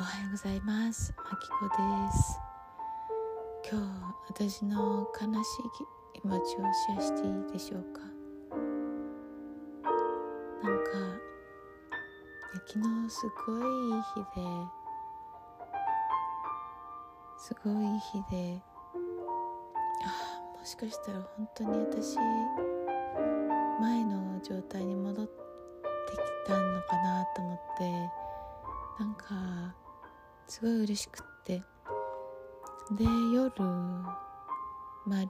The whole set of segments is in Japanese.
おはようございます。まきこです。今日私の悲しい気持ちをシェアしていいでしょうか？なんか昨日すごいいい日ですごいいい日であもしかしたら本当に私前の状態に戻ってきたのかなと思ってなんかすごい嬉しくって。で夜まあ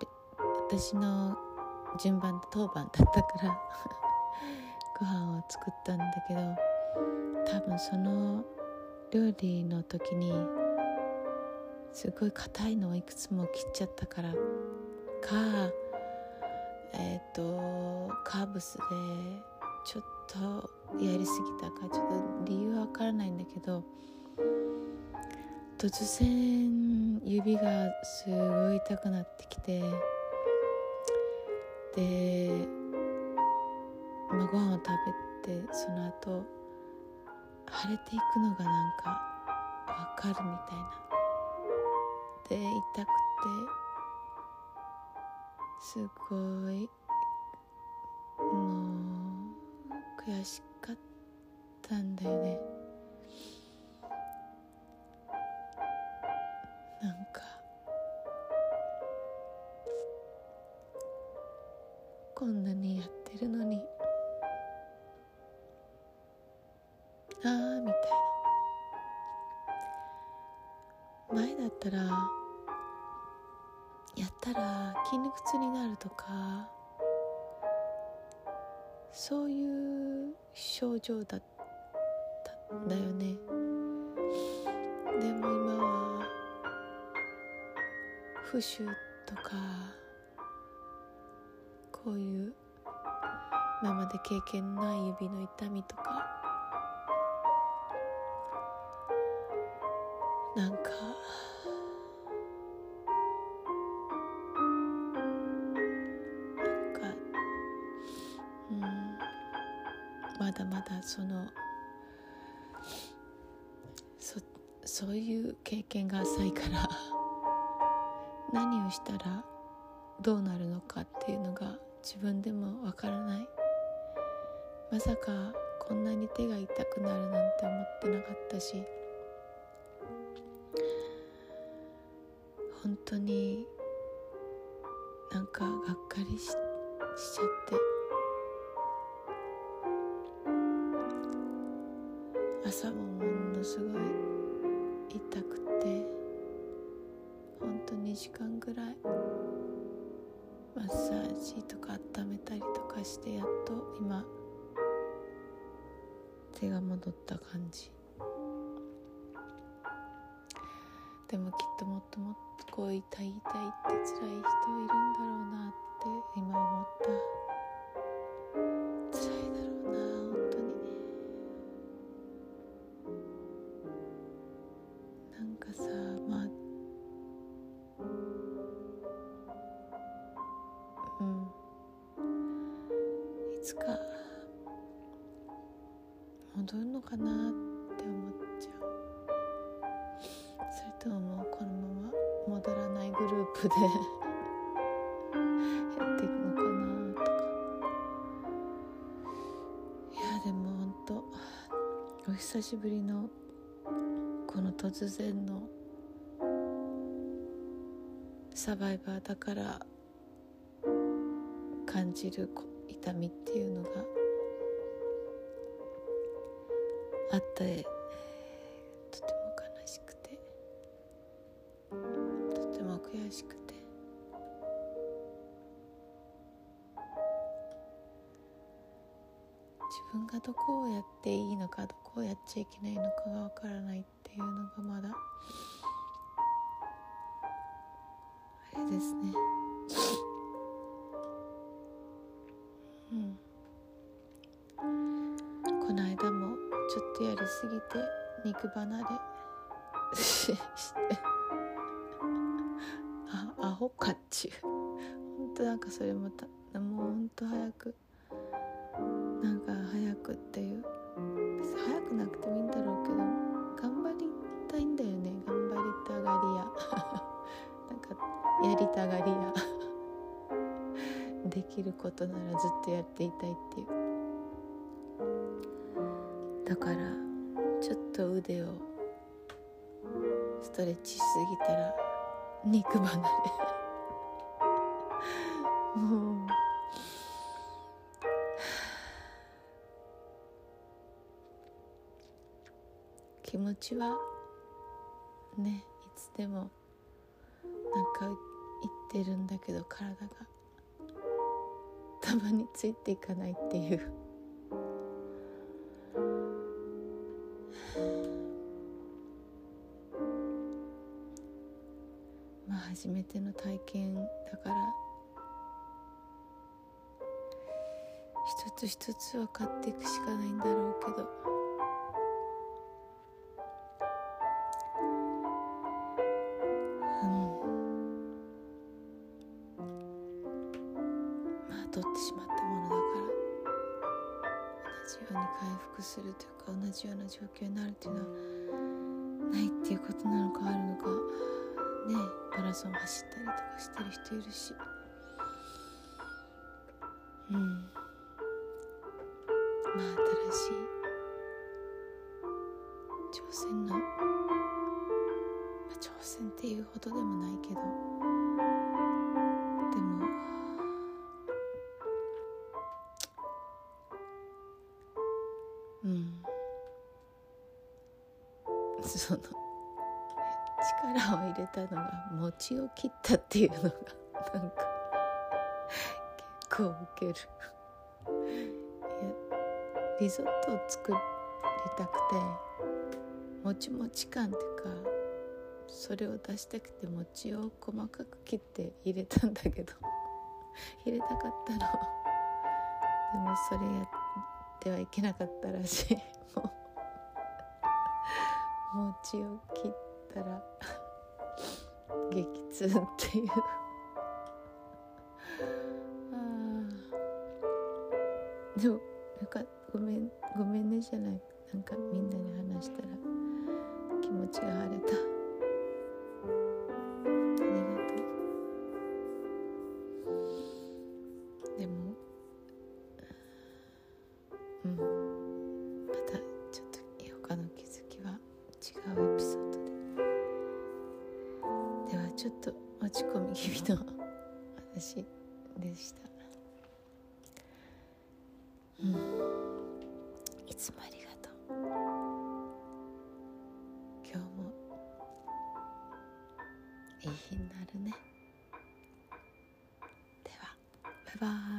私の順番当番だったから ご飯を作ったんだけど多分その料理の時にすごい硬いのをいくつも切っちゃったからかえっ、ー、とカーブスでちょっとやりすぎたかちょっと理由はわからないんだけど突然指がすごい痛くなってきてで、まあ、ご飯を食べてその後腫れていくのがなんかわかるみたいな。で痛くてすごいもう悔しかったんだよね。なんか。こんなにやってるのに。ああみたいな。前だったらやったら筋肉痛になるとかそういう症状だったんだよね。でも今は浮腫とかこういう今まで経験ない指の痛みとか。なんかなんかうんまだまだそのそそういう経験が浅いから。何をしたらどうなるのかっていうのが自分でもわからない。まさかこんなに手が痛くなるなんて思ってなかったし。本当になんかがっかりししちゃって。朝も2時間ぐらい。マッサージとか温めたりとかしてやっと今手が戻った感じ。でもきっともっともっとこう痛い痛いって辛い人いるんだろうなって今思った。つか戻るのかなって思っちゃう。それとももうこのまま戻らないグループで やっていくのかなとか。いやでもほんとお久しぶりのこの突然のサバイバーだから感じること痛みっていうのがあってとても悲しくてとても悔しくて。自分がどこをやっていいのかどこをやっちゃいけないのかがわからないっていうのがまだあれですね。この間もちょっとやりすぎて肉離れ。し てあアホかっちゅう。ほんとなんかそれもたもうほんと早く。なんか早くっていう。別に早くなくてもいいんだろうけど。頑張りたいんだよね。頑張りたがりや なんかやりたがりや できることならずっとやっていたいっていう。だからちょっと腕をストレッチしすぎたら肉離れ。もう。気持ちはねいつでもなんか言ってるんだけど体がたまについていかないっていう。初めての体験だから一つ一つ分かっていくしかないんだろうけど。まあ取ってしまったものだから同じように回復するというか同じような状況になるっていうのはないっていうことなのかあるのかねマラソン走ったりとかしてる人いるし。うん。まあ新しい挑戦の、まあ、挑戦っていうほどでもないけど。でもうん。その力を入れたのが餅を切ったっていうのがなんか結構ウケる。いやリゾットを作りたくてもちもち感っていうかそれを出したくて餅を細かく切って入れたんだけど入れたかったのでもそれやってはいけなかったらしいもう餅を切ってたら激痛っていう。でもよかごめんごめんねじゃない。なんかみんなに話したら気持ちが晴れた。ありがとう。でもうん。ちょっとちょっと落ち込み気味の私でした、うん、いつもありがとう。今日もいい日になるね。ではバイバイ。